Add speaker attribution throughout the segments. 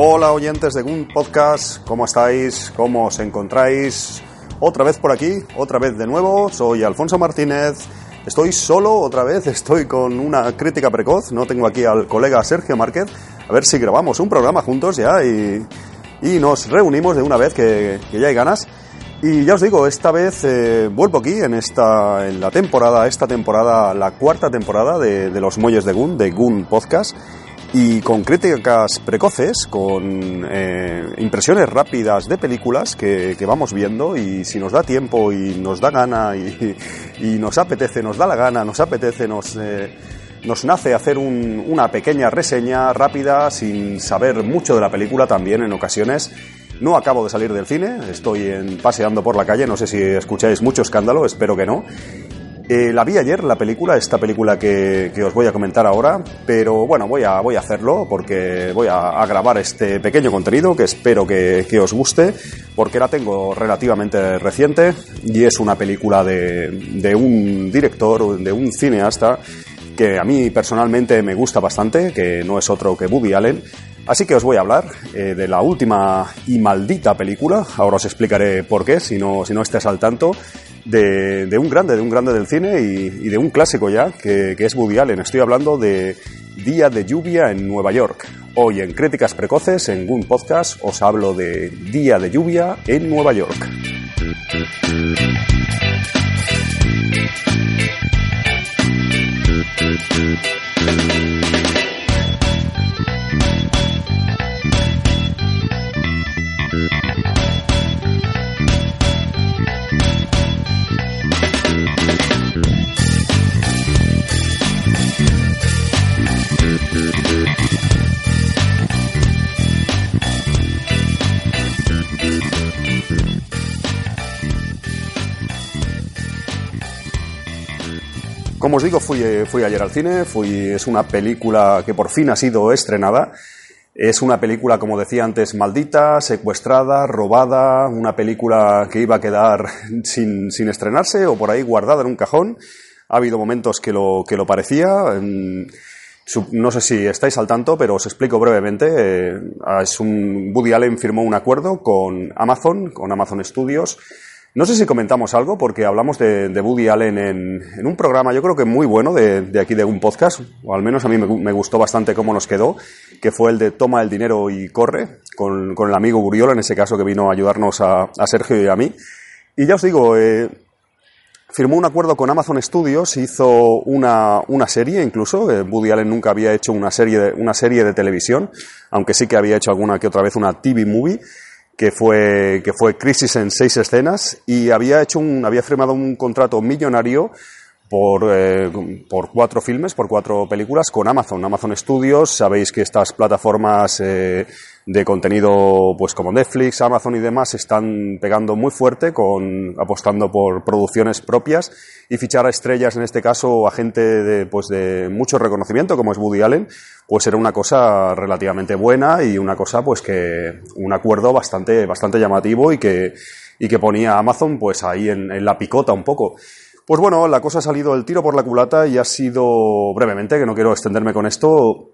Speaker 1: Hola oyentes de Gun Podcast, ¿cómo estáis? ¿Cómo os encontráis? Otra vez por aquí, otra vez de nuevo, soy Alfonso Martínez, estoy solo otra vez, estoy con una crítica precoz, no tengo aquí al colega Sergio Márquez, a ver si grabamos un programa juntos ya y, y nos reunimos de una vez que, que, ya hay ganas. Y ya os digo, esta vez eh, vuelvo aquí en esta en la temporada, esta temporada, la cuarta temporada de, de los Muelles de Gun, de Gun Podcast y con críticas precoces, con eh, impresiones rápidas de películas que, que, vamos viendo y si nos da tiempo y nos da gana y, y nos apetece, nos da la gana, nos apetece, nos, eh, nos nace hacer un, una pequeña reseña rápida sin saber mucho de la película también en ocasiones. No acabo de salir del cine, estoy en, paseando por la calle, no sé si escucháis mucho escándalo, espero que no. Eh, la vi ayer, la película, esta película que, que, os voy a comentar ahora, pero bueno, voy a, voy a hacerlo porque voy a, a grabar este pequeño contenido que espero que, que, os guste, porque la tengo relativamente reciente y es una película de, de un director, de un cineasta que a mí personalmente me gusta bastante, que no es otro que Woody Allen. Así que os voy a hablar eh, de la última y maldita película, ahora os explicaré por qué, si no, si no estés al tanto, de, de, un grande, de un grande del cine y, de un clásico ya, que, que, es Woody Allen. Estoy hablando de Día de lluvia en Nueva York. Hoy en Críticas Precoces, en Gun Podcast, os hablo de Día de lluvia en Nueva York. Como os digo, fui, fui ayer al cine, fui, es una película que por fin ha sido estrenada. Es una película, como decía antes, maldita, secuestrada, robada, una película que iba a quedar sin, sin estrenarse o por ahí guardada en un cajón. Ha habido momentos que lo, que lo parecía. No sé si estáis al tanto, pero os explico brevemente. Woody Allen firmó un acuerdo con Amazon, con Amazon Studios, no sé si comentamos algo, porque hablamos de, de Allen en, un programa, yo creo que muy bueno, de, aquí de un podcast, o al menos a mí me, gustó bastante cómo nos quedó, que fue el de Toma el dinero y corre, con, con el amigo Buriola, en ese caso que vino a ayudarnos a, a Sergio y a mí. Y ya os digo, eh, firmó un acuerdo con Amazon Studios, hizo una, una serie incluso. Eh, Woody Allen nunca había hecho una serie, de, una serie de televisión, aunque sí que había hecho alguna que otra vez una TV movie que fue, que fue Crisis en seis escenas y había hecho un, había firmado un contrato millonario por, eh, por cuatro filmes, por cuatro películas con Amazon, Amazon Studios. Sabéis que estas plataformas eh, de contenido, pues como Netflix, Amazon y demás, están pegando muy fuerte, con, apostando por producciones propias y fichar a estrellas, en este caso a gente de, pues de mucho reconocimiento, como es Woody Allen, pues era una cosa relativamente buena y una cosa, pues que, un acuerdo bastante, bastante llamativo y que, y que ponía a Amazon, pues ahí en, en la picota un poco. Pues bueno, la cosa ha salido el tiro por la culata y ha sido brevemente, que no quiero extenderme con esto,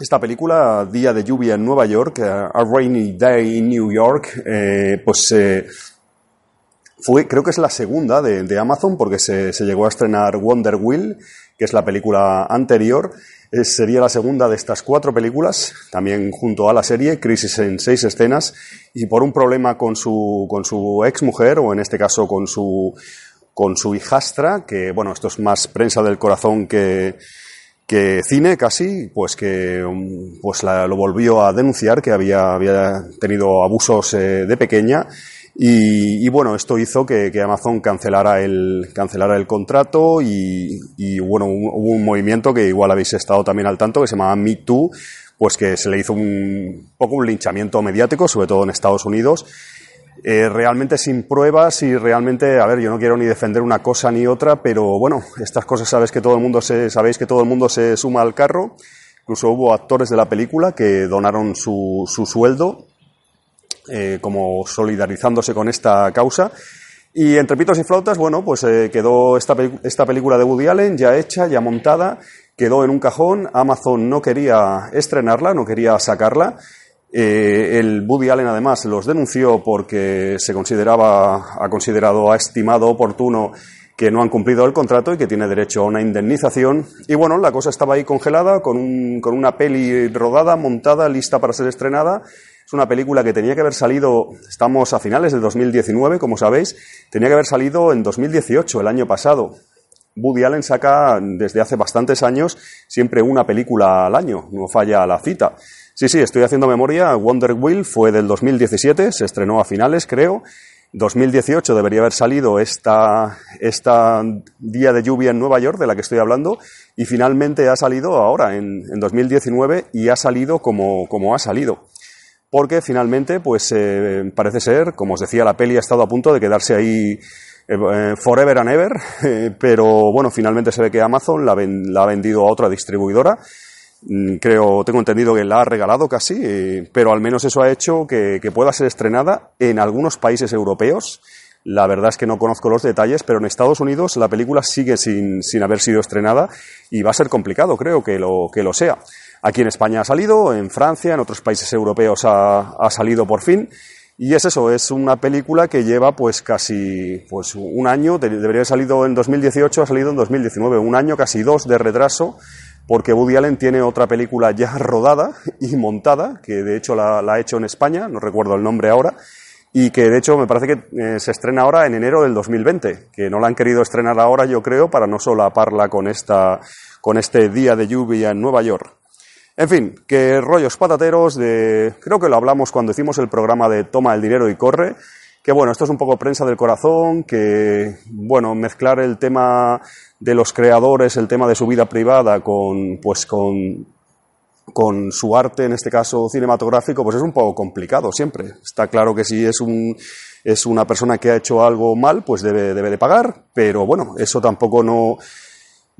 Speaker 1: esta película, Día de lluvia en Nueva York, A Rainy Day in New York, eh, pues eh, fue, creo que es la segunda de, Amazon porque se, se, llegó a estrenar Wonder Wheel, que es la película anterior. Eh, sería la segunda de estas cuatro películas, también junto a la serie, Crisis en seis escenas, y por un problema con su, con su ex mujer, o en este caso con su, con su hijastra, que bueno, esto es más prensa del corazón que, que cine casi, pues que pues la, lo volvió a denunciar, que había, había tenido abusos eh, de pequeña. Y, bueno, esto hizo que, que, Amazon cancelara el, cancelara el contrato y, y bueno, hubo un movimiento que igual habéis estado también al tanto, que se llamaba Me Too, pues que se le hizo un poco un linchamiento mediático, sobre todo en Estados Unidos, eh, realmente sin pruebas y realmente, a ver, yo no quiero ni defender una cosa ni otra, pero bueno, estas cosas sabes que todo el mundo se, sabéis que todo el mundo se suma al carro. Incluso hubo actores de la película que donaron su, su sueldo eh, como solidarizándose con esta causa. Y entre pitos y flautas, bueno, pues eh, quedó esta, esta película de Woody Allen ya hecha, ya montada, quedó en un cajón. Amazon no quería estrenarla, no quería sacarla. Eh, el Woody Allen además los denunció porque se consideraba, ha considerado, ha estimado oportuno que no han cumplido el contrato y que tiene derecho a una indemnización. Y bueno, la cosa estaba ahí congelada con, un, con una peli rodada, montada, lista para ser estrenada. Es una película que tenía que haber salido, estamos a finales de 2019, como sabéis, tenía que haber salido en 2018, el año pasado. Woody Allen saca desde hace bastantes años siempre una película al año, no falla la cita. Sí, sí, estoy haciendo memoria. Wonder Wheel fue del 2017, se estrenó a finales, creo. 2018 debería haber salido esta, esta día de lluvia en Nueva York, de la que estoy hablando, y finalmente ha salido ahora, en, en 2019, y ha salido como, como ha salido. Porque finalmente, pues eh, parece ser, como os decía, la peli ha estado a punto de quedarse ahí eh, forever and ever, eh, pero bueno, finalmente se ve que Amazon la, ven, la ha vendido a otra distribuidora creo, tengo entendido que la ha regalado casi, eh, pero al menos eso ha hecho que, pueda ser estrenada en algunos países europeos. La verdad es que no conozco los detalles, pero en Estados Unidos la película sigue sin, sin haber sido estrenada y va a ser complicado, creo que lo, que lo sea. Aquí en España ha salido, en Francia, en otros países europeos ha, ha salido por fin. Y es eso, es una película que lleva pues casi pues un año, debería haber salido en 2018, ha salido en 2019, un año, casi dos de retraso porque Woody Allen tiene otra película ya rodada y montada, que de hecho la, ha hecho en España, no recuerdo el nombre ahora, y que de hecho me parece que eh, se estrena ahora en enero del 2020, que no la han querido estrenar ahora, yo creo, para no solaparla con, esta, con este día de lluvia en Nueva York. En fin, que rollos patateros de... Creo que lo hablamos cuando hicimos el programa de Toma el dinero y corre, que bueno, esto es un poco prensa del corazón, que bueno, mezclar el tema de los creadores el tema de su vida privada con, pues con, con su arte, en este caso cinematográfico, pues es un poco complicado siempre. Está claro que si es un, es una persona que ha hecho algo mal, pues debe, debe de pagar, pero bueno, eso tampoco no,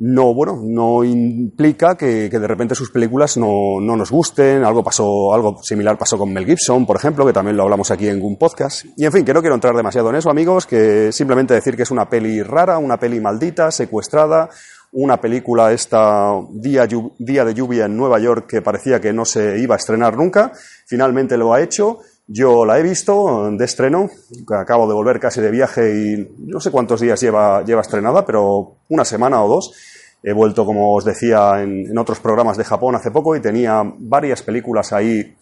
Speaker 1: no, bueno, no implica que, de repente sus películas no, no, nos gusten. Algo pasó, algo similar pasó con Mel Gibson, por ejemplo, que también lo hablamos aquí en un podcast. Y en fin, que no quiero entrar demasiado en eso, amigos, que simplemente decir que es una peli rara, una peli maldita, secuestrada, una película esta día, día de lluvia en Nueva York que parecía que no se iba a estrenar nunca. Finalmente lo ha hecho. Yo la he visto de estreno, acabo de volver casi de viaje y no sé cuántos días lleva, estrenada, pero una semana o dos. He vuelto, como os decía, en, otros programas de Japón hace poco y tenía varias películas ahí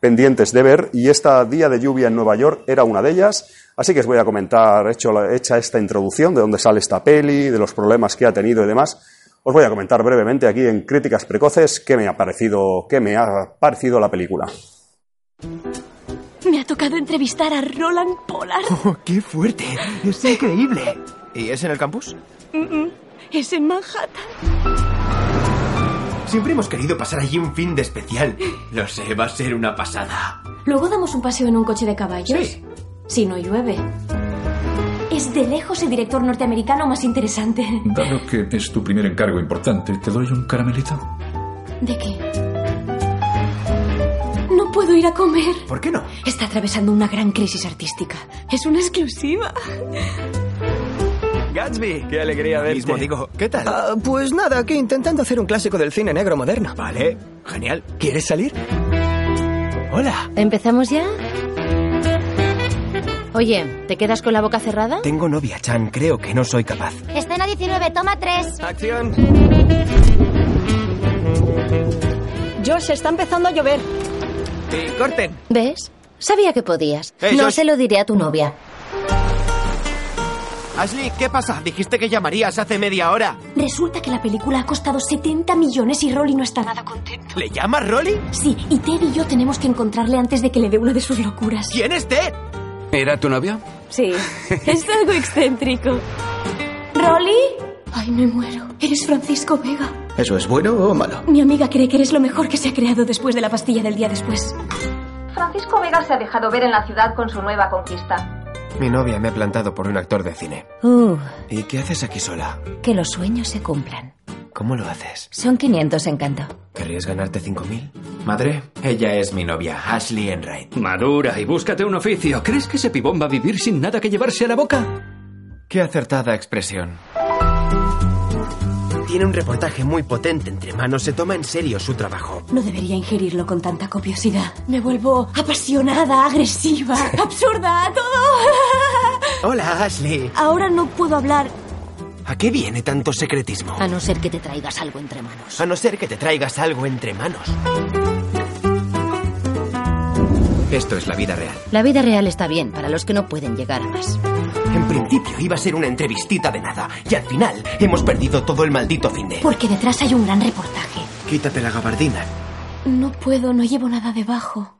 Speaker 1: pendientes de ver y esta Día de Lluvia en Nueva York era una de ellas. Así que os voy a comentar, hecho, hecha esta introducción de dónde sale esta peli, de los problemas que ha tenido y demás. Os voy a comentar brevemente aquí en Críticas Precoces qué me ha parecido, qué me ha parecido la película.
Speaker 2: Tocado entrevistar a Roland Pollard.
Speaker 3: Oh, ¡Qué fuerte! ¡Es increíble! ¿Y es en el campus?
Speaker 2: es en Manhattan.
Speaker 3: Siempre hemos querido pasar allí un fin de especial. Lo sé, va a ser una pasada.
Speaker 2: Luego damos un paseo en un coche de caballos.
Speaker 3: Sí.
Speaker 2: Si no llueve. Es de lejos el director norteamericano más interesante.
Speaker 4: Dado que es tu primer encargo importante, ¿te doy un caramelito?
Speaker 2: ¿De qué? No puedo ir a comer.
Speaker 3: ¿Por qué no?
Speaker 2: Está atravesando una gran crisis artística. Es una exclusiva.
Speaker 3: Gatsby, qué alegría verte.
Speaker 5: Mismo digo,
Speaker 3: ¿qué tal?
Speaker 5: Ah, pues nada, aquí intentando hacer un clásico del cine negro moderno.
Speaker 3: Vale, genial.
Speaker 5: ¿Quieres salir? Hola.
Speaker 6: ¿Empezamos ya? Oye, ¿te quedas con la boca cerrada?
Speaker 5: Tengo novia, Chan. Creo que no soy capaz.
Speaker 7: Escena 19, toma 3.
Speaker 5: ¡Acción!
Speaker 8: Josh, está empezando a llover.
Speaker 5: Sí, corten.
Speaker 6: ¿Ves? Sabía que podías.
Speaker 5: Eh,
Speaker 6: no
Speaker 5: Josh.
Speaker 6: se lo diré a tu novia.
Speaker 3: Ashley, ¿qué pasa? Dijiste que llamarías hace media hora.
Speaker 2: Resulta que la película ha costado 70 millones y Rolly no está nada contento.
Speaker 3: ¿Le llamas Rolly?
Speaker 2: Sí, y Ted y yo tenemos que encontrarle antes de que le dé una de sus locuras.
Speaker 3: ¿Quién es Ted?
Speaker 4: ¿Era tu novio?
Speaker 2: Sí, es algo excéntrico. ¿Rolly? Ay, me muero. Eres Francisco Vega.
Speaker 5: ¿Eso es bueno o malo?
Speaker 2: Mi amiga cree que eres lo mejor que se ha creado después de la pastilla del día después.
Speaker 9: Francisco Vega se ha dejado ver en la ciudad con su nueva conquista.
Speaker 3: Mi novia me ha plantado por un actor de cine.
Speaker 6: Uh,
Speaker 3: ¿Y qué haces aquí sola?
Speaker 6: que los sueños se cumplan.
Speaker 3: ¿Cómo lo haces?
Speaker 6: Son 500 en canto.
Speaker 3: ¿Querrías ganarte 5.000? Madre, ella es mi novia, Ashley Enright.
Speaker 10: Madura y búscate un oficio. ¿Crees que ese pibón va a vivir sin nada que llevarse a la boca?
Speaker 3: Qué acertada expresión. Tiene un reportaje muy potente entre manos. Se toma en serio su trabajo.
Speaker 2: No debería ingerirlo con tanta copiosidad. Me vuelvo apasionada, agresiva, absurda, todo.
Speaker 3: Hola, Ashley.
Speaker 2: Ahora no puedo hablar.
Speaker 3: ¿A qué viene tanto secretismo?
Speaker 6: A no ser que te traigas algo entre manos.
Speaker 3: A no ser que te traigas algo entre manos. Esto es la vida real.
Speaker 6: La vida real está bien para los que no pueden llegar a más.
Speaker 3: En principio iba a ser una entrevistita de nada. Y al final hemos perdido todo el maldito fin de.
Speaker 2: Porque detrás hay un gran reportaje.
Speaker 3: Quítate la gabardina.
Speaker 2: No puedo, no llevo nada debajo.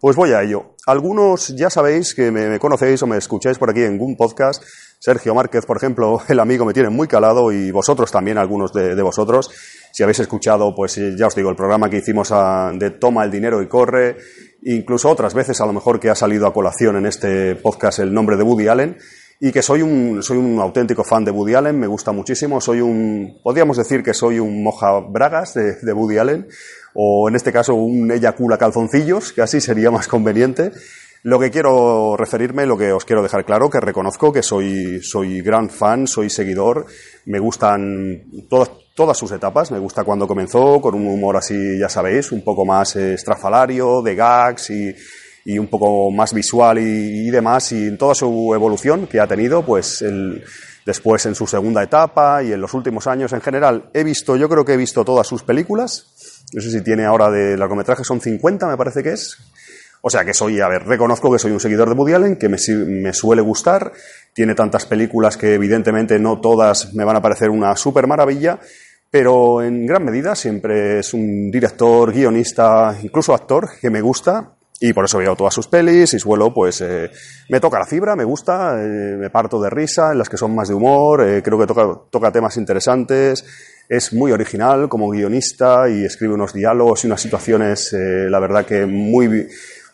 Speaker 1: Pues voy a ello. Algunos ya sabéis que me, me conocéis o me escucháis por aquí en Goon Podcast. Sergio Márquez, por ejemplo, el amigo me tiene muy calado y vosotros también, algunos de, de vosotros. Si habéis escuchado, pues eh, ya os digo, el programa que hicimos de Toma el dinero y corre, incluso otras veces a lo mejor que ha salido a colación en este podcast el nombre de Woody Allen y que soy un, soy un auténtico fan de Woody Allen, me gusta muchísimo, soy un, podríamos decir que soy un moja bragas de, de Woody Allen, o en este caso un eyacula calzoncillos, que así sería más conveniente. Lo que quiero referirme, lo que os quiero dejar claro, que reconozco que soy, soy gran fan, soy seguidor, me gustan todas, todas sus etapas, me gusta cuando comenzó, con un humor así, ya sabéis, un poco más eh, estrafalario, de gags y, y un poco más visual y, y demás, y en toda su evolución que ha tenido, pues el, después en su segunda etapa y en los últimos años en general, he visto, yo creo que he visto todas sus películas, no sé si tiene ahora de largometraje, son 50 me parece que es, o sea que soy, a ver, reconozco que soy un seguidor de Woody Allen, que me, me suele gustar, tiene tantas películas que evidentemente no todas me van a parecer una super maravilla, pero en gran medida siempre es un director, guionista, incluso actor que me gusta y por eso veo todas sus pelis y suelo, pues eh, me toca la fibra, me gusta, eh, me parto de risa en las que son más de humor, eh, creo que toca, toca temas interesantes, es muy original como guionista y escribe unos diálogos y unas situaciones, eh, la verdad que muy,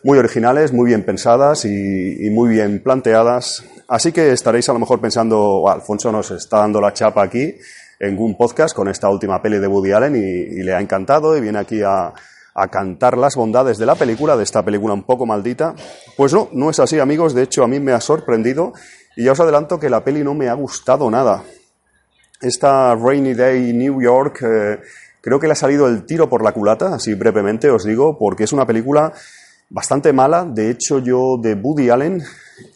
Speaker 1: muy originales, muy bien pensadas y, muy bien planteadas. Así que estaréis a lo mejor pensando, "Oh, Alfonso nos está dando la chapa aquí en Goon Podcast con esta última peli de Woody Allen y, le ha encantado y viene aquí a, a cantar las bondades de la película, de esta película un poco maldita. Pues no, no es así amigos, de hecho a mí me ha sorprendido y ya os adelanto que la peli no me ha gustado nada. Esta Rainy Day New York eh, creo que le ha salido el tiro por la culata, así brevemente os digo, porque es una película bastante mala. De hecho, yo de Woody Allen,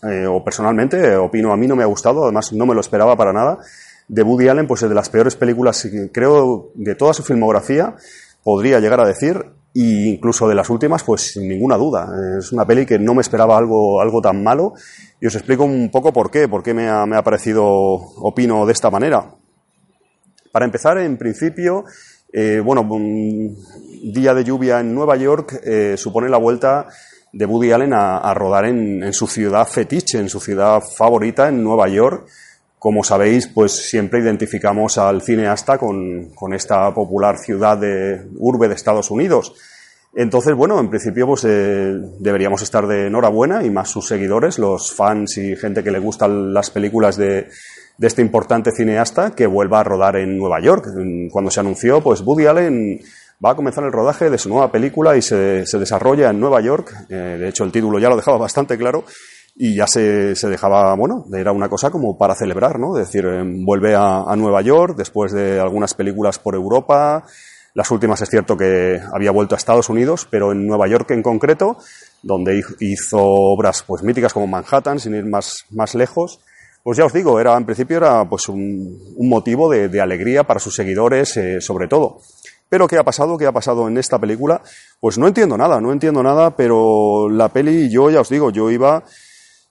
Speaker 1: eh, o personalmente, opino, a mí no me ha gustado, además no me lo esperaba para nada. De Woody Allen, pues es de las peores películas, creo, de toda su filmografía, podría llegar a decir, e incluso de las últimas, pues sin ninguna duda. Es una peli que no me esperaba algo, algo tan malo, y os explico un poco por qué, por qué me ha, me ha parecido, opino de esta manera. Para empezar, en principio, eh, bueno, un día de lluvia en Nueva York eh, supone la vuelta de Woody Allen a, rodar en, en su ciudad fetiche, en su ciudad favorita, en Nueva York. Como sabéis, pues siempre identificamos al cineasta con, con esta popular ciudad de urbe de Estados Unidos. Entonces, bueno, en principio pues eh, deberíamos estar de enhorabuena y más sus seguidores, los fans y gente que le gustan las películas de, de este importante cineasta que vuelva a rodar en Nueva York. Cuando se anunció, pues Woody Allen va a comenzar el rodaje de su nueva película y se, desarrolla en Nueva York. Eh, de hecho, el título ya lo dejaba bastante claro y ya se, dejaba, bueno, era una cosa como para celebrar, ¿no? Es decir, eh, vuelve a, Nueva York después de algunas películas por Europa. Las últimas es cierto que había vuelto a Estados Unidos, pero en Nueva York en concreto, donde hi- hizo obras pues míticas como Manhattan, sin ir más, más lejos. Pues ya os digo, era en principio era pues un, un motivo de, de alegría para sus seguidores, eh, sobre todo. Pero ¿qué ha pasado? ¿Qué ha pasado en esta película? Pues no entiendo nada, no entiendo nada, pero la peli, yo ya os digo, yo iba,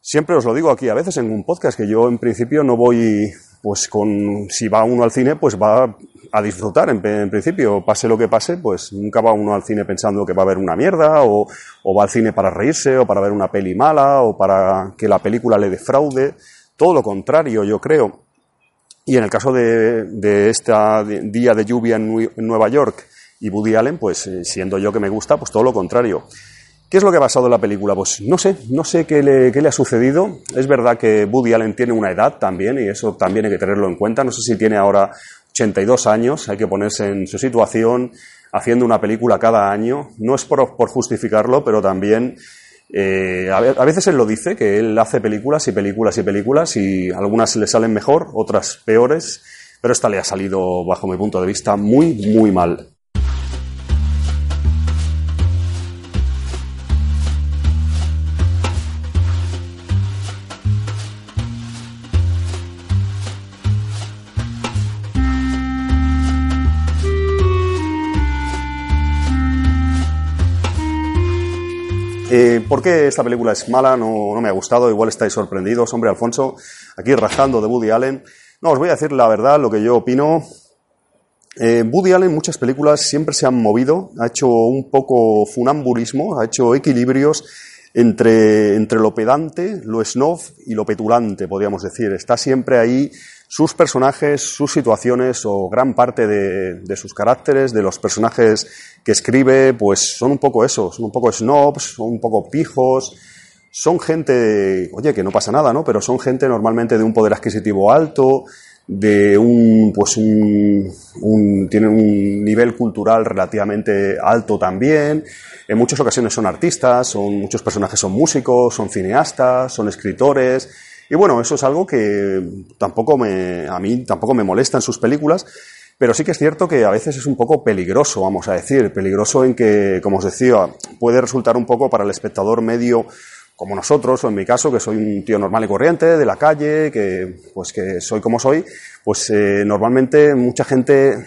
Speaker 1: siempre os lo digo aquí a veces en un podcast, que yo en principio no voy, pues con, si va uno al cine, pues va a disfrutar en, principio, pase lo que pase, pues nunca va uno al cine pensando que va a haber una mierda, o, va al cine para reírse, o para ver una peli mala, o para que la película le defraude. Todo lo contrario, yo creo. Y en el caso de, de este día de lluvia en, Nueva York y Woody Allen, pues eh, siendo yo que me gusta, pues todo lo contrario. ¿Qué es lo que ha pasado en la película? Pues no sé, no sé qué le, qué le, ha sucedido. Es verdad que Woody Allen tiene una edad también y eso también hay que tenerlo en cuenta. No sé si tiene ahora 82 años, hay que ponerse en su situación haciendo una película cada año. No es por, por justificarlo, pero también eh, a, veces él lo dice, que él hace películas y películas y películas y algunas le salen mejor, otras peores, pero esta le ha salido, bajo mi punto de vista, muy, muy mal. Eh, ¿Por qué esta película es mala? No, me ha gustado, igual estáis sorprendidos. Hombre, Alfonso, aquí rajando de Woody Allen. No, os voy a decir la verdad, lo que yo opino. Eh, Woody Allen, muchas películas siempre se han movido, ha hecho un poco funambulismo, ha hecho equilibrios entre, entre lo pedante, lo snob y lo petulante, podríamos decir. Está siempre ahí sus personajes, sus situaciones o gran parte de, de, sus caracteres, de los personajes que escribe, pues son un poco eso, son un poco snobs, son un poco pijos, son gente, oye, que no pasa nada, ¿no? Pero son gente normalmente de un poder adquisitivo alto, de un, pues un, un, tienen un nivel cultural relativamente alto también. En muchas ocasiones son artistas, son, muchos personajes son músicos, son cineastas, son escritores. Y bueno, eso es algo que tampoco me, a mí tampoco me molesta en sus películas, pero sí que es cierto que a veces es un poco peligroso, vamos a decir, peligroso en que, como os decía, puede resultar un poco para el espectador medio como nosotros, o en mi caso, que soy un tío normal y corriente, de la calle, que pues que soy como soy, pues eh, normalmente mucha gente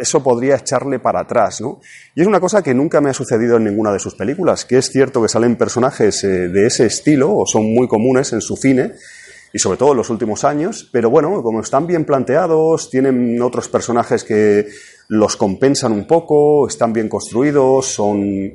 Speaker 1: eso podría echarle para atrás, ¿no? Y es una cosa que nunca me ha sucedido en ninguna de sus películas, que es cierto que salen personajes eh, de ese estilo, o son muy comunes en su cine, y sobre todo en los últimos años, pero bueno, como están bien planteados, tienen otros personajes que los compensan un poco, están bien construidos, son,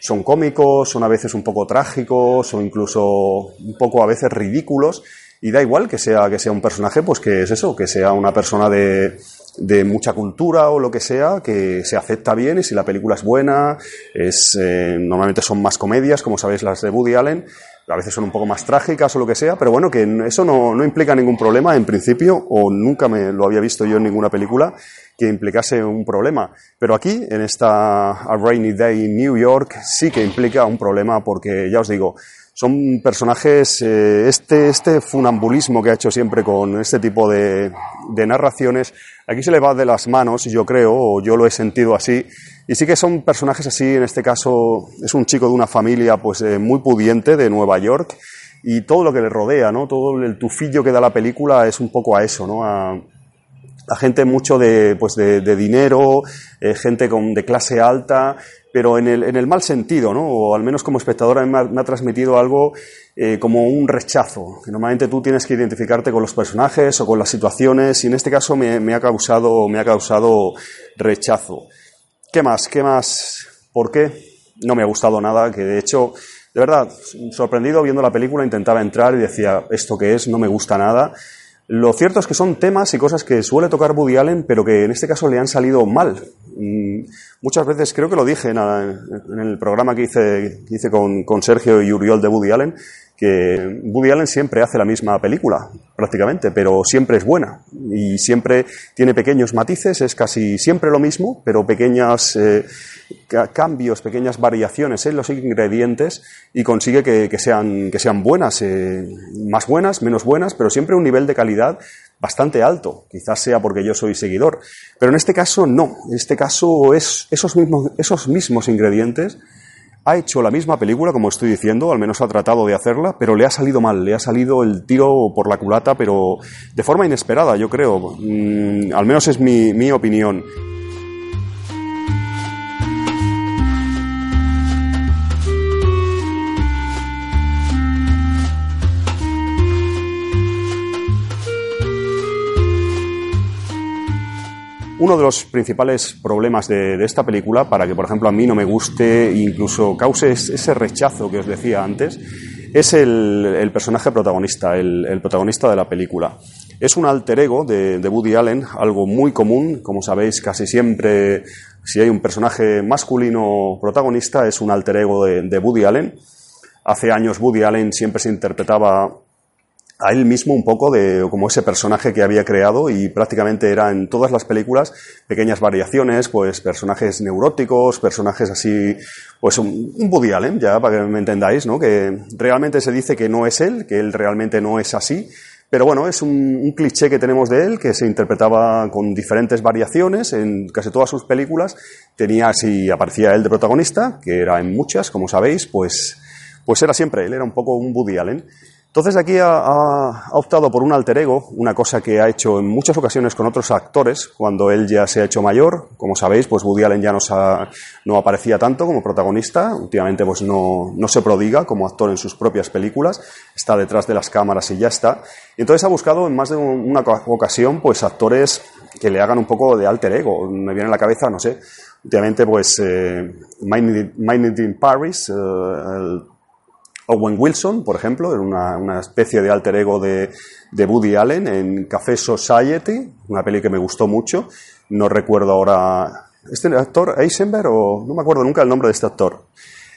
Speaker 1: son cómicos, son a veces un poco trágicos, o incluso un poco a veces ridículos, y da igual que sea, que sea un personaje, pues que es eso, que sea una persona de, de mucha cultura o lo que sea, que se acepta bien y si la película es buena, es, eh, normalmente son más comedias, como sabéis las de Woody Allen, a veces son un poco más trágicas o lo que sea, pero bueno, que eso no, no implica ningún problema en principio, o nunca me lo había visto yo en ninguna película que implicase un problema. Pero aquí, en esta A Rainy Day in New York, sí que implica un problema porque, ya os digo, son personajes, eh, este, este funambulismo que ha hecho siempre con este tipo de, de narraciones, aquí se le va de las manos, yo creo, o yo lo he sentido así, y sí que son personajes así, en este caso es un chico de una familia pues eh, muy pudiente de Nueva York, y todo lo que le rodea, ¿no? Todo el tufillo que da la película es un poco a eso, ¿no? A, gente mucho de, pues de, de dinero, eh, gente con, de clase alta, pero en el, en el mal sentido, ¿no? O al menos como espectador me ha, transmitido algo eh, como un rechazo, que normalmente tú tienes que identificarte con los personajes o con las situaciones, y en este caso me, me ha causado, me ha causado rechazo. ¿Qué más? ¿Qué más? ¿Por qué? No me ha gustado nada, que de hecho, de verdad, sorprendido viendo la película, intentaba entrar y decía, ¿esto qué es? No me gusta nada. Lo cierto es que son temas y cosas que suele tocar Woody Allen, pero que en este caso le han salido mal. Mm, muchas veces, creo que lo dije en, el programa que hice, hice con, con, Sergio y Uriol de Woody Allen, que Woody Allen siempre hace la misma película, prácticamente, pero siempre es buena. Y siempre tiene pequeños matices, es casi siempre lo mismo, pero pequeños eh, cambios, pequeñas variaciones en los ingredientes y consigue que, sean, que sean buenas, eh, más buenas, menos buenas, pero siempre un nivel de calidad bastante alto. Quizás sea porque yo soy seguidor. Pero en este caso no. En este caso es esos mismos, esos mismos ingredientes. Ha hecho la misma película, como estoy diciendo, al menos ha tratado de hacerla, pero le ha salido mal, le ha salido el tiro por la culata, pero de forma inesperada, yo creo. Mm, al menos es mi, mi opinión. Uno de los principales problemas de, esta película, para que por ejemplo a mí no me guste, incluso cause ese rechazo que os decía antes, es el, personaje protagonista, el, protagonista de la película. Es un alter ego de, de, Woody Allen, algo muy común, como sabéis, casi siempre si hay un personaje masculino protagonista es un alter ego de, de Woody Allen. Hace años Woody Allen siempre se interpretaba a él mismo un poco de como ese personaje que había creado y prácticamente era en todas las películas pequeñas variaciones, pues personajes neuróticos, personajes así, pues un, un Woody Allen, ya para que me entendáis, ¿no? Que realmente se dice que no es él, que él realmente no es así, pero bueno, es un, cliché que tenemos de él que se interpretaba con diferentes variaciones en casi todas sus películas. Tenía, si aparecía él de protagonista, que era en muchas, como sabéis, pues, pues era siempre él, era un poco un Woody Allen. Entonces aquí ha, ha, optado por un alter ego, una cosa que ha hecho en muchas ocasiones con otros actores, cuando él ya se ha hecho mayor. Como sabéis, pues Woody Allen ya no, ha, no aparecía tanto como protagonista, últimamente pues no, no, se prodiga como actor en sus propias películas, está detrás de las cámaras y ya está. Y entonces ha buscado en más de una ocasión pues actores que le hagan un poco de alter ego. Me viene a la cabeza, no sé, últimamente pues eh, in Paris, eh, el Owen Wilson, por ejemplo, era una, especie de alter ego de, de, Woody Allen en Café Society, una peli que me gustó mucho. No recuerdo ahora. ¿Este actor Eisenberg o no me acuerdo nunca el nombre de este actor?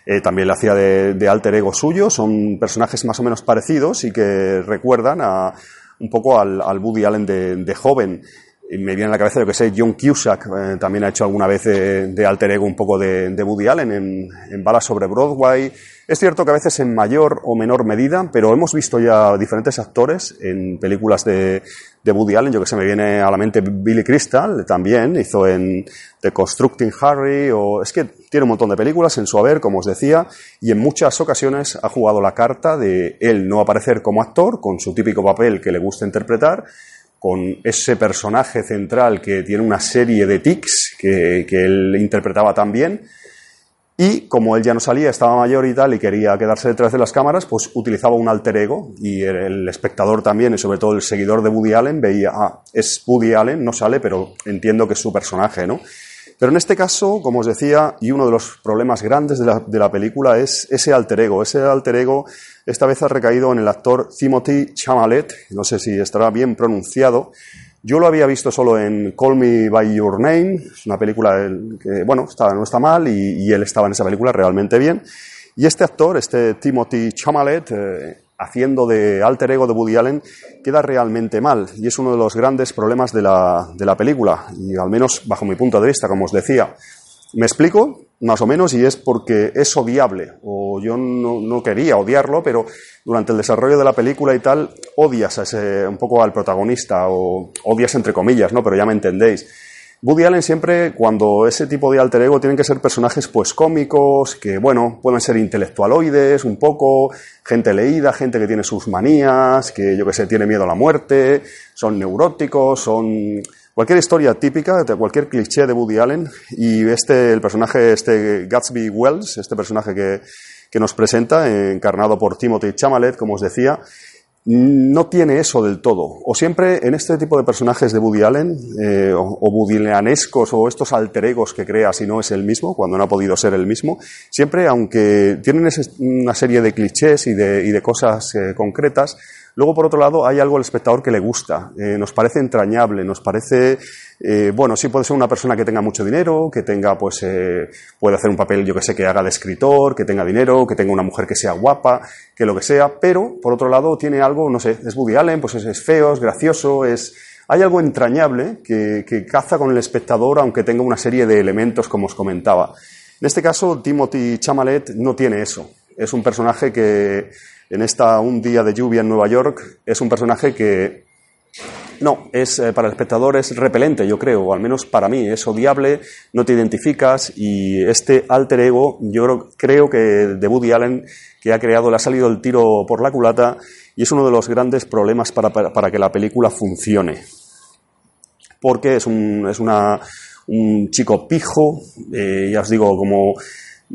Speaker 1: Eh, también le hacía de, de, alter ego suyo. Son personajes más o menos parecidos y que recuerdan a, un poco al, al Woody Allen de, de joven y me viene a la cabeza, yo que sé, John Cusack eh, también ha hecho alguna vez de, alter ego un poco de, de Woody Allen en, en, Balas sobre Broadway. Es cierto que a veces en mayor o menor medida, pero hemos visto ya diferentes actores en películas de, de Woody Allen. Yo que sé, me viene a la mente Billy Crystal también, hizo en The Constructing Harry, o es que tiene un montón de películas en su haber, como os decía, y en muchas ocasiones ha jugado la carta de él no aparecer como actor, con su típico papel que le gusta interpretar, con ese personaje central que tiene una serie de tics que, que, él interpretaba tan bien. Y como él ya no salía, estaba mayor y tal, y quería quedarse detrás de las cámaras, pues utilizaba un alter ego. Y el espectador también, y sobre todo el seguidor de Woody Allen, veía, ah, es Woody Allen, no sale, pero entiendo que es su personaje, ¿no? Pero en este caso, como os decía, y uno de los problemas grandes de la, película es ese alter ego. Ese alter ego esta vez ha recaído en el actor Timothy Chalamet, no sé si estará bien pronunciado. Yo lo había visto solo en Call Me By Your Name, es una película que, bueno, no está mal y, él estaba en esa película realmente bien. Y este actor, este Timothy Chalamet, eh, haciendo de alter ego de Woody Allen, queda realmente mal y es uno de los grandes problemas de la, de la película, y al menos bajo mi punto de vista, como os decía. ¿Me explico? Más o menos, y es porque es odiable, o yo no, no, quería odiarlo, pero durante el desarrollo de la película y tal, odias a ese, un poco al protagonista, o odias entre comillas, ¿no? Pero ya me entendéis. Woody Allen siempre, cuando ese tipo de alter ego, tienen que ser personajes pues cómicos, que bueno, pueden ser intelectualoides un poco, gente leída, gente que tiene sus manías, que yo que sé, tiene miedo a la muerte, son neuróticos, son cualquier historia típica, cualquier cliché de Woody Allen, y este, el personaje, este Gatsby Wells, este personaje que, que nos presenta, encarnado por Timothy Chalamet, como os decía, no tiene eso del todo. O siempre en este tipo de personajes de Woody Allen, eh, o, o o estos alter egos que crea si no es el mismo, cuando no ha podido ser el mismo, siempre, aunque tienen ese, una serie de clichés y de, y de cosas eh, concretas, Luego, por otro lado, hay algo al espectador que le gusta, eh, nos parece entrañable, nos parece, eh, bueno, sí puede ser una persona que tenga mucho dinero, que tenga, pues, eh, puede hacer un papel, yo que sé, que haga de escritor, que tenga dinero, que tenga una mujer que sea guapa, que lo que sea, pero, por otro lado, tiene algo, no sé, es Woody Allen, pues es, feo, es gracioso, es, hay algo entrañable que, que caza con el espectador, aunque tenga una serie de elementos, como os comentaba. En este caso, Timothy Chamalet no tiene eso. Es un personaje que, en esta Un día de lluvia en Nueva York, es un personaje que no, es eh, para el espectador es repelente, yo creo, o al menos para mí, es odiable, no te identificas y este alter ego, yo creo, que de Woody Allen, que ha creado, le ha salido el tiro por la culata y es uno de los grandes problemas para, para, para que la película funcione. Porque es un, es una, un chico pijo, eh, ya os digo, como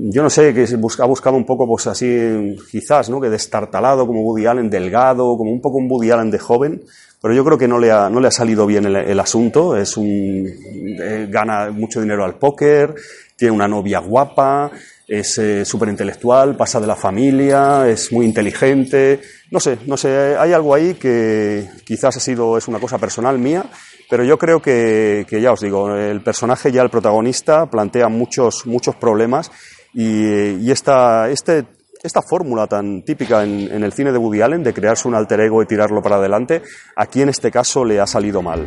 Speaker 1: yo no sé, que ha buscado un poco, pues así, quizás, ¿no? Que destartalado, como Woody Allen, delgado, como un poco un Woody Allen de joven, pero yo creo que no le ha, no le ha salido bien el, el asunto. Es un, eh, gana mucho dinero al póker, tiene una novia guapa, es eh, súper intelectual, pasa de la familia, es muy inteligente. No sé, no sé, hay algo ahí que quizás ha sido, es una cosa personal mía, pero yo creo que, que ya os digo, el personaje ya el protagonista plantea muchos, muchos problemas y, y esta, este, esta fórmula tan típica en, en el cine de Woody Allen de crearse un alter ego y tirarlo para adelante, aquí en este caso le ha salido mal.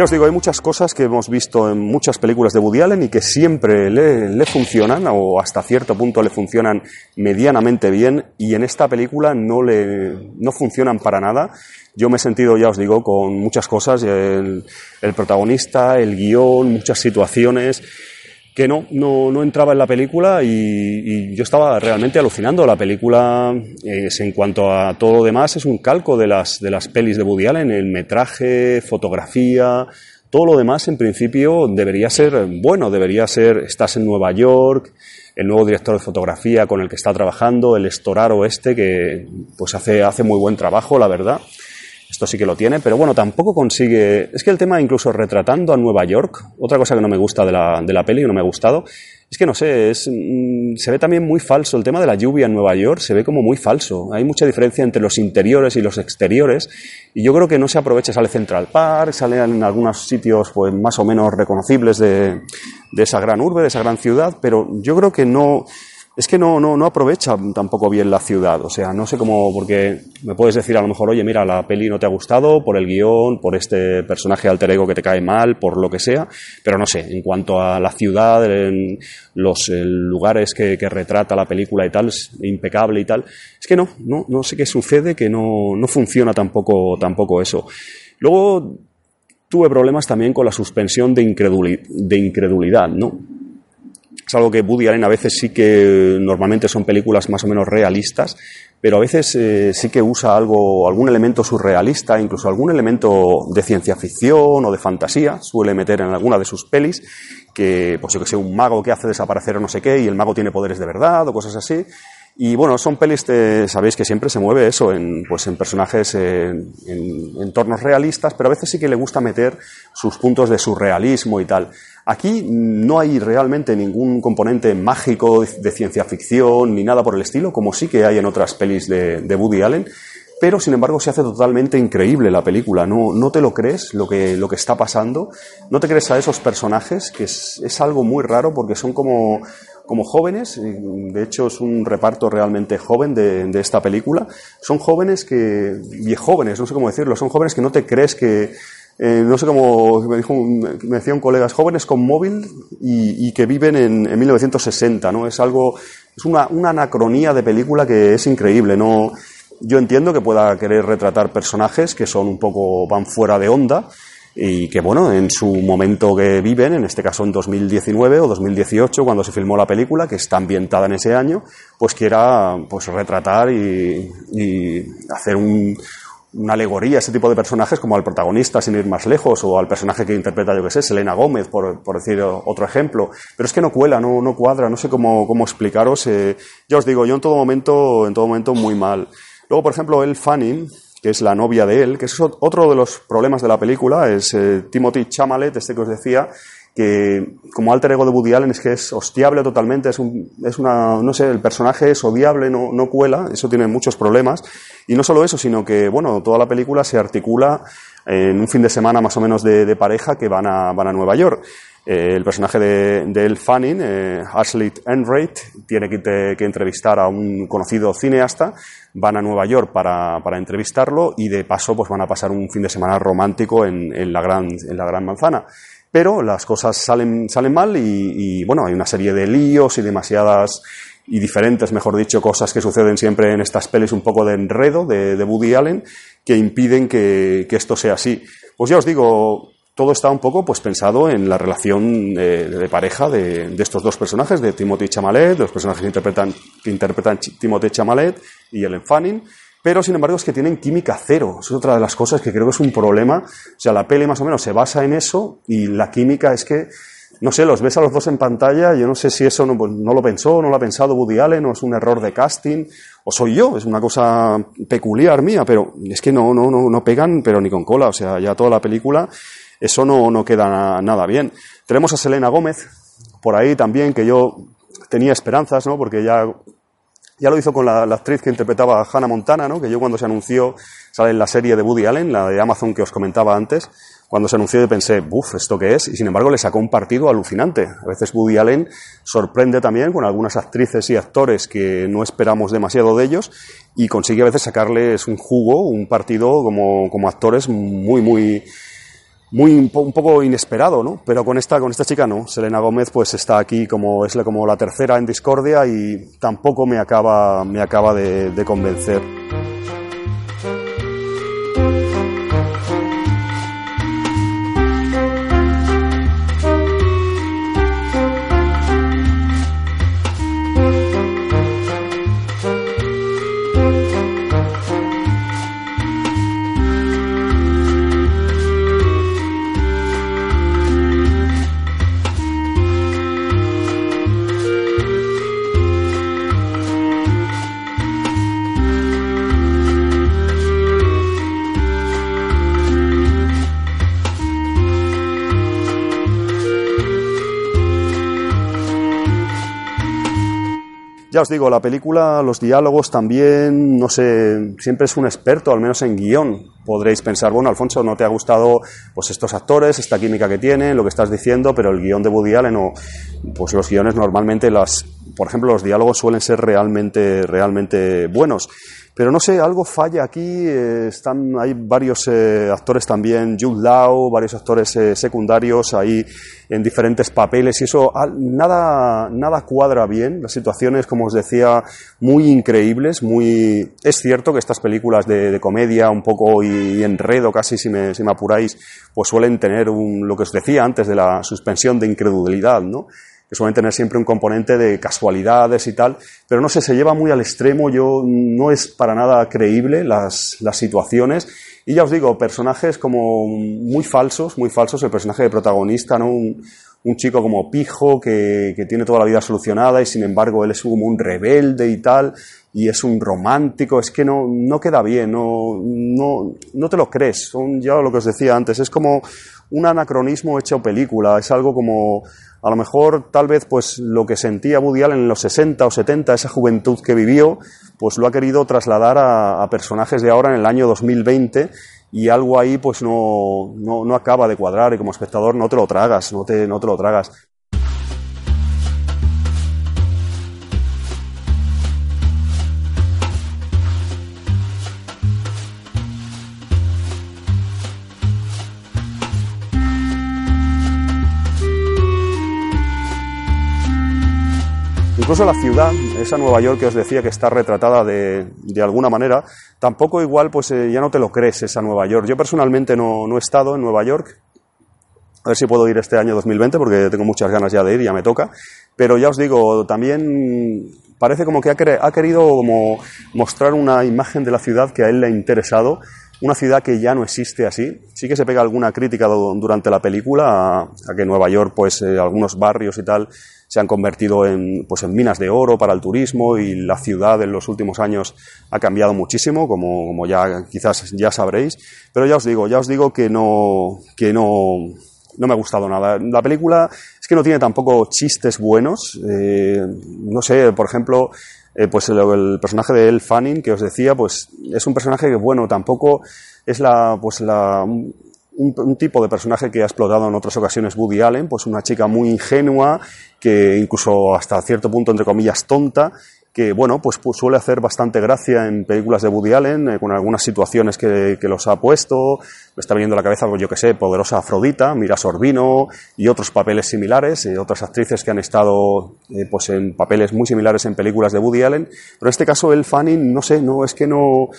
Speaker 1: Ya os digo, hay muchas cosas que hemos visto en muchas películas de Woody Allen y que siempre le, funcionan o hasta cierto punto le funcionan medianamente bien y en esta película no, le, no funcionan para nada. Yo me he sentido, ya os digo, con muchas cosas, el, el protagonista, el guion, muchas situaciones que no, no, no, entraba en la película y, yo estaba realmente alucinando. La película, es, en cuanto a todo lo demás, es un calco de las, de las pelis de Woody Allen, el metraje, fotografía, todo lo demás en principio debería ser bueno, debería ser, estás en Nueva York, el nuevo director de fotografía con el que está trabajando, el Estoraro este, que pues hace, hace muy buen trabajo, la verdad. Esto sí que lo tiene, pero bueno, tampoco consigue. Es que el tema, incluso retratando a Nueva York, otra cosa que no me gusta de la, de la peli, que no me ha gustado, es que no sé, es, mm, se ve también muy falso. El tema de la lluvia en Nueva York se ve como muy falso. Hay mucha diferencia entre los interiores y los exteriores, y yo creo que no se aprovecha. Sale Central Park, sale en algunos sitios pues más o menos reconocibles de, de esa gran urbe, de esa gran ciudad, pero yo creo que no es que no, no, no aprovecha tampoco bien la ciudad. O sea, no sé cómo, porque me puedes decir a lo mejor, oye, mira, la peli no te ha gustado por el guion, por este personaje alter ego que te cae mal, por lo que sea, pero no sé, en cuanto a la ciudad, en los lugares que, que, retrata la película y tal, es impecable y tal, es que no, no, no sé qué sucede, que no, no funciona tampoco, tampoco eso. Luego tuve problemas también con la suspensión de, de incredulidad, ¿no? Es algo que Woody Allen a veces sí que normalmente son películas más o menos realistas, pero a veces eh, sí que usa algo, algún elemento surrealista, incluso algún elemento de ciencia ficción o de fantasía, suele meter en alguna de sus pelis, que, pues yo que sé, un mago que hace desaparecer o no sé qué, y el mago tiene poderes de verdad o cosas así. Y bueno, son pelis, de, sabéis que siempre se mueve eso en, pues en personajes en, en entornos realistas, pero a veces sí que le gusta meter sus puntos de surrealismo y tal. Aquí no hay realmente ningún componente mágico de ciencia ficción ni nada por el estilo, como sí que hay en otras pelis de, de Woody Allen, pero sin embargo se hace totalmente increíble la película. No, no te lo crees lo que, lo que está pasando, no te crees a esos personajes, que es, es algo muy raro porque son como, como jóvenes, de hecho es un reparto realmente joven de, esta película, son jóvenes que, y jóvenes, no sé cómo decirlo, son jóvenes que no te crees que, eh, no sé cómo me, dijo, me decía un colega, jóvenes con móvil y, y que viven en, en, 1960, ¿no? Es algo, es una, una, anacronía de película que es increíble, ¿no? Yo entiendo que pueda querer retratar personajes que son un poco, van fuera de onda y que, bueno, en su momento que viven, en este caso en 2019 o 2018, cuando se filmó la película, que está ambientada en ese año, pues quiera, pues retratar y, y hacer un, una alegoría ese tipo de personajes como al protagonista sin ir más lejos o al personaje que interpreta yo que sé Selena Gómez por, por decir otro ejemplo. Pero es que no cuela no, no cuadra no sé cómo, cómo explicaros eh, ya os digo yo en todo momento en todo momento muy mal. Luego por ejemplo el Fanning que es la novia de él que es otro de los problemas de la película es eh, Timothy Chamalet este que os decía que como alter ego de Woody Allen es que es hostiable totalmente, es, un, es una, no sé, el personaje es odiable, no, no cuela, eso tiene muchos problemas. Y no solo eso, sino que, bueno, toda la película se articula en un fin de semana más o menos de, pareja que van a, van a Nueva York. Eh, el personaje de, de Fanning, eh, Ashley Enright, tiene que, que, entrevistar a un conocido cineasta, van a Nueva York para, para, entrevistarlo y de paso pues van a pasar un fin de semana romántico en, en, la, gran, en la Gran Manzana pero las cosas salen, salen mal y, bueno, hay una serie de líos y demasiadas y diferentes, mejor dicho, cosas que suceden siempre en estas pelis, un poco de enredo de, de Woody Allen, que impiden que, que, esto sea así. Pues ya os digo, todo está un poco pues pensado en la relación de, de pareja de, de, estos dos personajes, de Timothy Chamalet, de los personajes que interpretan, que interpretan Timothy Chamalet y Ellen Fanning, pero sin embargo es que tienen química cero. Es otra de las cosas que creo que es un problema. O sea, la peli más o menos se basa en eso y la química es que no sé, los ves a los dos en pantalla, yo no sé si eso no, pues, lo pensó, no lo ha pensado Woody Allen, o es un error de casting, o soy yo, es una cosa peculiar mía, pero es que no, no, no, no pegan, pero ni con cola, o sea, ya toda la película, eso no, no queda nada bien. Tenemos a Selena Gómez, por ahí también, que yo tenía esperanzas, ¿no? Porque ya, ya lo hizo con la, actriz que interpretaba a Hannah Montana, ¿no? Que yo cuando se anunció, sale en la serie de Woody Allen, la de Amazon que os comentaba antes, cuando se anunció yo pensé, buf, ¿esto qué es? Y sin embargo le sacó un partido alucinante. A veces Woody Allen sorprende también con algunas actrices y actores que no esperamos demasiado de ellos y consigue a veces sacarles un jugo, un partido como, como actores muy, muy, muy un, po un, poco inesperado, ¿no? Pero con esta, con esta chica no. Selena Gómez pues está aquí como, es como la tercera en discordia y tampoco me acaba, me acaba de convencer. Os digo, la película, los diálogos también, no sé, siempre es un experto, al menos en guion. Podréis pensar, bueno, Alfonso, no te ha gustado pues estos actores, esta química que tienen, lo que estás diciendo, pero el guion de Woody Allen o pues los guiones normalmente las, por ejemplo, los diálogos suelen ser realmente, realmente buenos. Pero no sé, algo falla aquí. Eh, están, hay varios eh, actores también, Jude Law, varios actores eh, secundarios ahí en diferentes papeles y eso ah, nada, nada cuadra bien. Las situaciones, como os decía, muy increíbles. Muy es cierto que estas películas de, comedia, un poco y, y, enredo casi, si me, si me apuráis, pues suelen tener un, lo que os decía antes de la suspensión de incredulidad, ¿no? Que suelen tener siempre un componente de casualidades y tal, pero no sé, se lleva muy al extremo, yo no es para nada creíble las, las situaciones. Y ya os digo, personajes como muy falsos, muy falsos, el personaje de protagonista, ¿no? Un, un chico como pijo que, que, tiene toda la vida solucionada y sin embargo él es como un rebelde y tal, y es un romántico, es que no, no queda bien, no, no, no te lo crees, son ya lo que os decía antes, es como un anacronismo hecho película, es algo como a lo mejor tal vez pues lo que sentía Woody Allen en los 60 o 70, esa juventud que vivió, pues lo ha querido trasladar a, a personajes de ahora en el año 2020 y algo ahí pues no, no, no, acaba de cuadrar y como espectador no te lo tragas, no te, no te lo tragas. Incluso la ciudad, esa Nueva York que os decía que está retratada de, de alguna manera, tampoco igual pues eh, ya no te lo crees esa Nueva York. Yo personalmente no, no, he estado en Nueva York. A ver si puedo ir este año 2020 porque tengo muchas ganas ya de ir, ya me toca. Pero ya os digo, también parece como que ha, ha querido como mostrar una imagen de la ciudad que a él le ha interesado una ciudad que ya no existe así. Sí que se pega alguna crítica durante la película a, que Nueva York, pues eh, algunos barrios y tal, se han convertido en, pues, en minas de oro para el turismo y la ciudad en los últimos años ha cambiado muchísimo, como, como ya quizás ya sabréis. Pero ya os digo, ya os digo que no, que no, no me ha gustado nada. La película es que no tiene tampoco chistes buenos. Eh, no sé, por ejemplo, eh, pues el, el, personaje de Elle Fanning que os decía, pues es un personaje que, bueno, tampoco es la, pues la, un, un, tipo de personaje que ha explotado en otras ocasiones Woody Allen, pues una chica muy ingenua, que incluso hasta cierto punto, entre comillas, tonta, que bueno, pues, pues, suele hacer bastante gracia en películas de Woody Allen, eh, con algunas situaciones que, que, los ha puesto, está viniendo a la cabeza, yo que sé, Poderosa Afrodita, Mira Sorbino y otros papeles similares, eh, otras actrices que han estado eh, pues en papeles muy similares en películas de Woody Allen, pero en este caso el Fanning, no sé, no es que no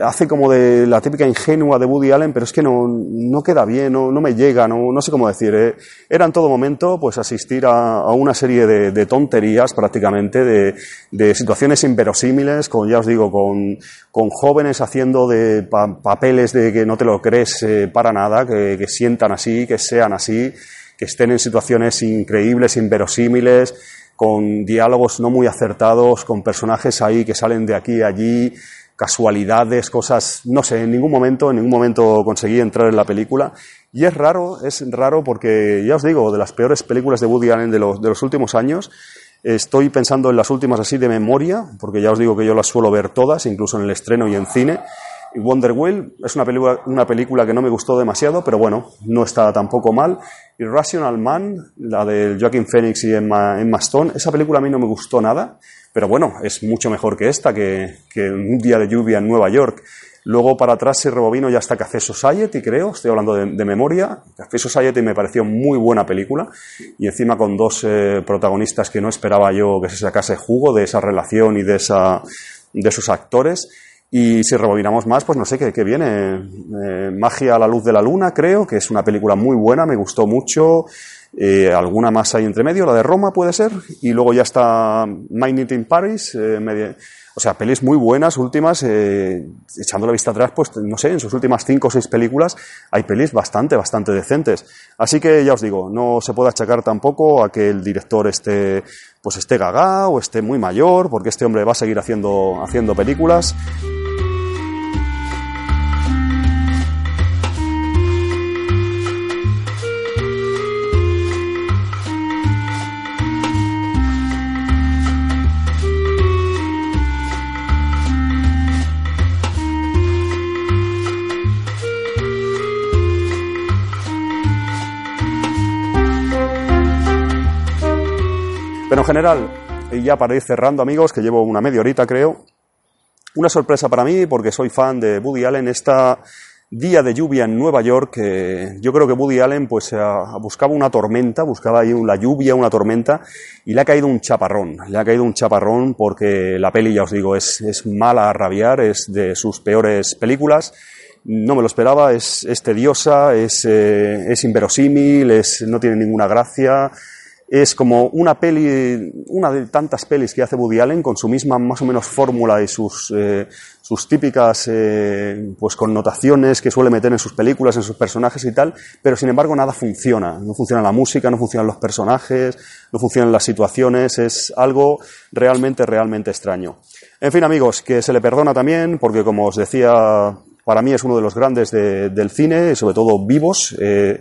Speaker 1: hace como de la típica ingenua de Woody Allen, pero es que no, no queda bien, no, no me llega, no, no sé cómo decir. Eh. Era en todo momento pues asistir a, una serie de, de, tonterías prácticamente, de, de, situaciones inverosímiles, con, ya os digo, con, con jóvenes haciendo de pa papeles de que no te lo crees para nada, que, que sientan así, que sean así, que estén en situaciones increíbles, inverosímiles, con diálogos no muy acertados, con personajes ahí que salen de aquí y allí, casualidades, cosas, no sé, en ningún momento, en ningún momento conseguí entrar en la película. Y es raro, es raro porque, ya os digo, de las peores películas de Woody Allen de los, de los últimos años, estoy pensando en las últimas así de memoria, porque ya os digo que yo las suelo ver todas, incluso en el estreno y en cine. Wonder Wheel es una película, que no me gustó demasiado, pero bueno, no está tampoco mal. Irrational Man, la de Joaquin Phoenix y Emma, Emma Stone, esa película a mí no me gustó nada. Pero bueno, es mucho mejor que esta, que, un día de lluvia en Nueva York. Luego para atrás se rebobino ya hasta Café Society, creo, estoy hablando de, de, memoria. Café Society me pareció muy buena película y encima con dos eh, protagonistas que no esperaba yo que se sacase jugo de esa relación y de, esa, de esos actores. Y si rebobinamos más, pues no sé qué, qué viene. Eh, Magia a la luz de la luna, creo, que es una película muy buena, me gustó mucho. Eh, alguna más ahí entre medio, la de Roma puede ser, y luego ya está My Night in Paris, eh, media, o sea, pelis muy buenas, últimas, eh, echando la vista atrás, pues no sé, en sus últimas cinco o seis películas hay pelis bastante, bastante decentes. Así que ya os digo, no se puede achacar tampoco a que el director esté, pues esté gaga o esté muy mayor, porque este hombre va a seguir haciendo, haciendo películas. General, y ya para ir cerrando, amigos, que llevo una media horita, creo, una sorpresa para mí, porque soy fan de Woody Allen, esta día de lluvia en Nueva York, eh, yo creo que Woody Allen pues buscaba una tormenta, buscaba ahí la lluvia, una tormenta, y le ha caído un chaparrón, le ha caído un chaparrón porque la peli, ya os digo, es, es mala a rabiar, es de sus peores películas, no me lo esperaba, es, es tediosa, es, eh, es inverosímil, es, no tiene ninguna gracia, es como una peli, una de tantas pelis que hace Woody Allen con su misma más o menos fórmula y sus, eh, sus típicas eh, pues connotaciones que suele meter en sus películas, en sus personajes y tal, pero sin embargo nada funciona. No funciona la música, no funcionan los personajes, no funcionan las situaciones, es algo realmente, realmente extraño. En fin, amigos, que se le perdona también, porque como os decía, para mí es uno de los grandes de, del cine, sobre todo vivos. Eh,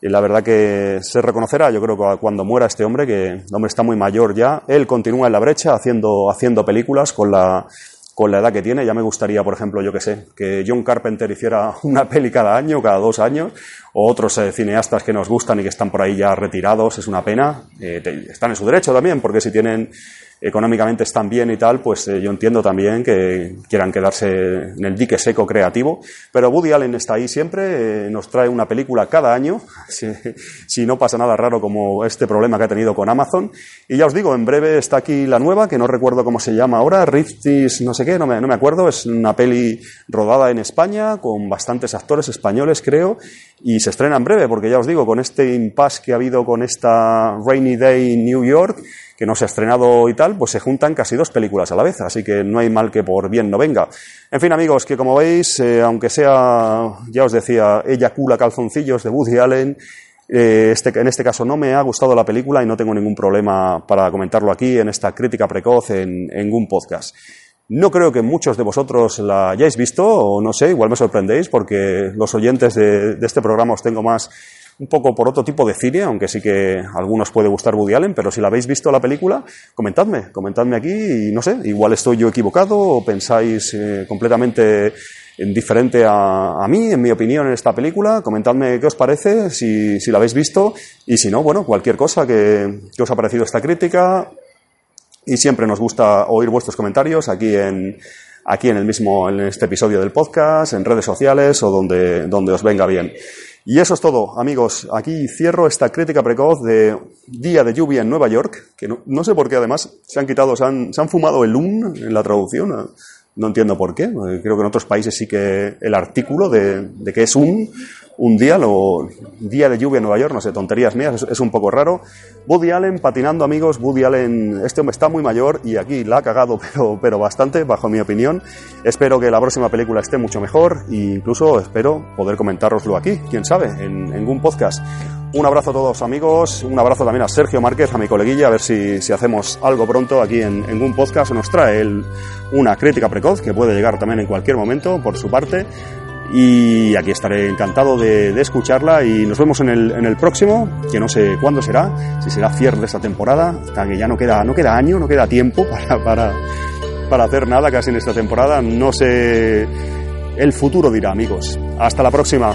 Speaker 1: y la verdad que se reconocerá, yo creo que cuando muera este hombre, que el hombre está muy mayor ya, él continúa en la brecha haciendo, haciendo películas con la, con la edad que tiene. Ya me gustaría, por ejemplo, yo que sé, que John Carpenter hiciera una peli cada año, cada dos años, otros eh, cineastas que nos gustan y que están por ahí ya retirados, es una pena. Eh, están en su derecho también, porque si tienen económicamente están bien y tal, pues eh, yo entiendo también que quieran quedarse en el dique seco creativo. Pero Woody Allen está ahí siempre, nos trae una película cada año, si, si, no pasa nada raro como este problema que ha tenido con Amazon. Y ya os digo, en breve está aquí la nueva, que no recuerdo cómo se llama ahora, Riftis, no sé qué, no me, no me acuerdo, es una peli rodada en España, con bastantes actores españoles, creo, y se estrena en breve, porque ya os digo, con este impasse que ha habido con esta Rainy Day in New York, que no se ha estrenado y tal, pues se juntan casi dos películas a la vez, así que no hay mal que por bien no venga. En fin, amigos, que como veis, eh, aunque sea, ya os decía, ella cula calzoncillos de Woody Allen, eh, este, en este caso no me ha gustado la película y no tengo ningún problema para comentarlo aquí en esta crítica precoz en, en un podcast. No creo que muchos de vosotros la hayáis visto, o no sé, igual me sorprendéis, porque los oyentes de, de este programa os tengo más un poco por otro tipo de cine, aunque sí que a algunos puede gustar Woody Allen, pero si la habéis visto la película, comentadme, comentadme aquí y no sé, igual estoy yo equivocado o pensáis eh, completamente diferente a, a, mí, en mi opinión, en esta película. Comentadme qué os parece, si, la habéis visto y si no, bueno, cualquier cosa que, que os ha parecido esta crítica. Y siempre nos gusta oír vuestros comentarios aquí en, aquí en el mismo, en este episodio del podcast, en redes sociales o donde, donde os venga bien. Y eso es todo, amigos. Aquí cierro esta crítica precoz de Día de Lluvia en Nueva York, que no, no sé por qué además se han quitado, se han, se han fumado el un en la traducción. No entiendo por qué. Creo que en otros países sí que el artículo de, de que es un, un día, lo, día de lluvia en Nueva York, no sé, tonterías mías, es, es, un poco raro. Woody Allen patinando, amigos, Woody Allen, este hombre está muy mayor y aquí la ha cagado, pero, pero bastante, bajo mi opinión. Espero que la próxima película esté mucho mejor e incluso espero poder comentároslo aquí, quién sabe, en, en un podcast. Un abrazo a todos amigos, un abrazo también a Sergio Márquez, a mi coleguilla, a ver si, si hacemos algo pronto aquí en, en un podcast. Nos trae él una crítica precoz que puede llegar también en cualquier momento por su parte. Y aquí estaré encantado de, de escucharla y nos vemos en el, en el, próximo, que no sé cuándo será, si será cierre de esta temporada, hasta que ya no queda, no queda año, no queda tiempo para, para, para hacer nada casi en esta temporada. No sé, el futuro dirá, amigos. Hasta la próxima.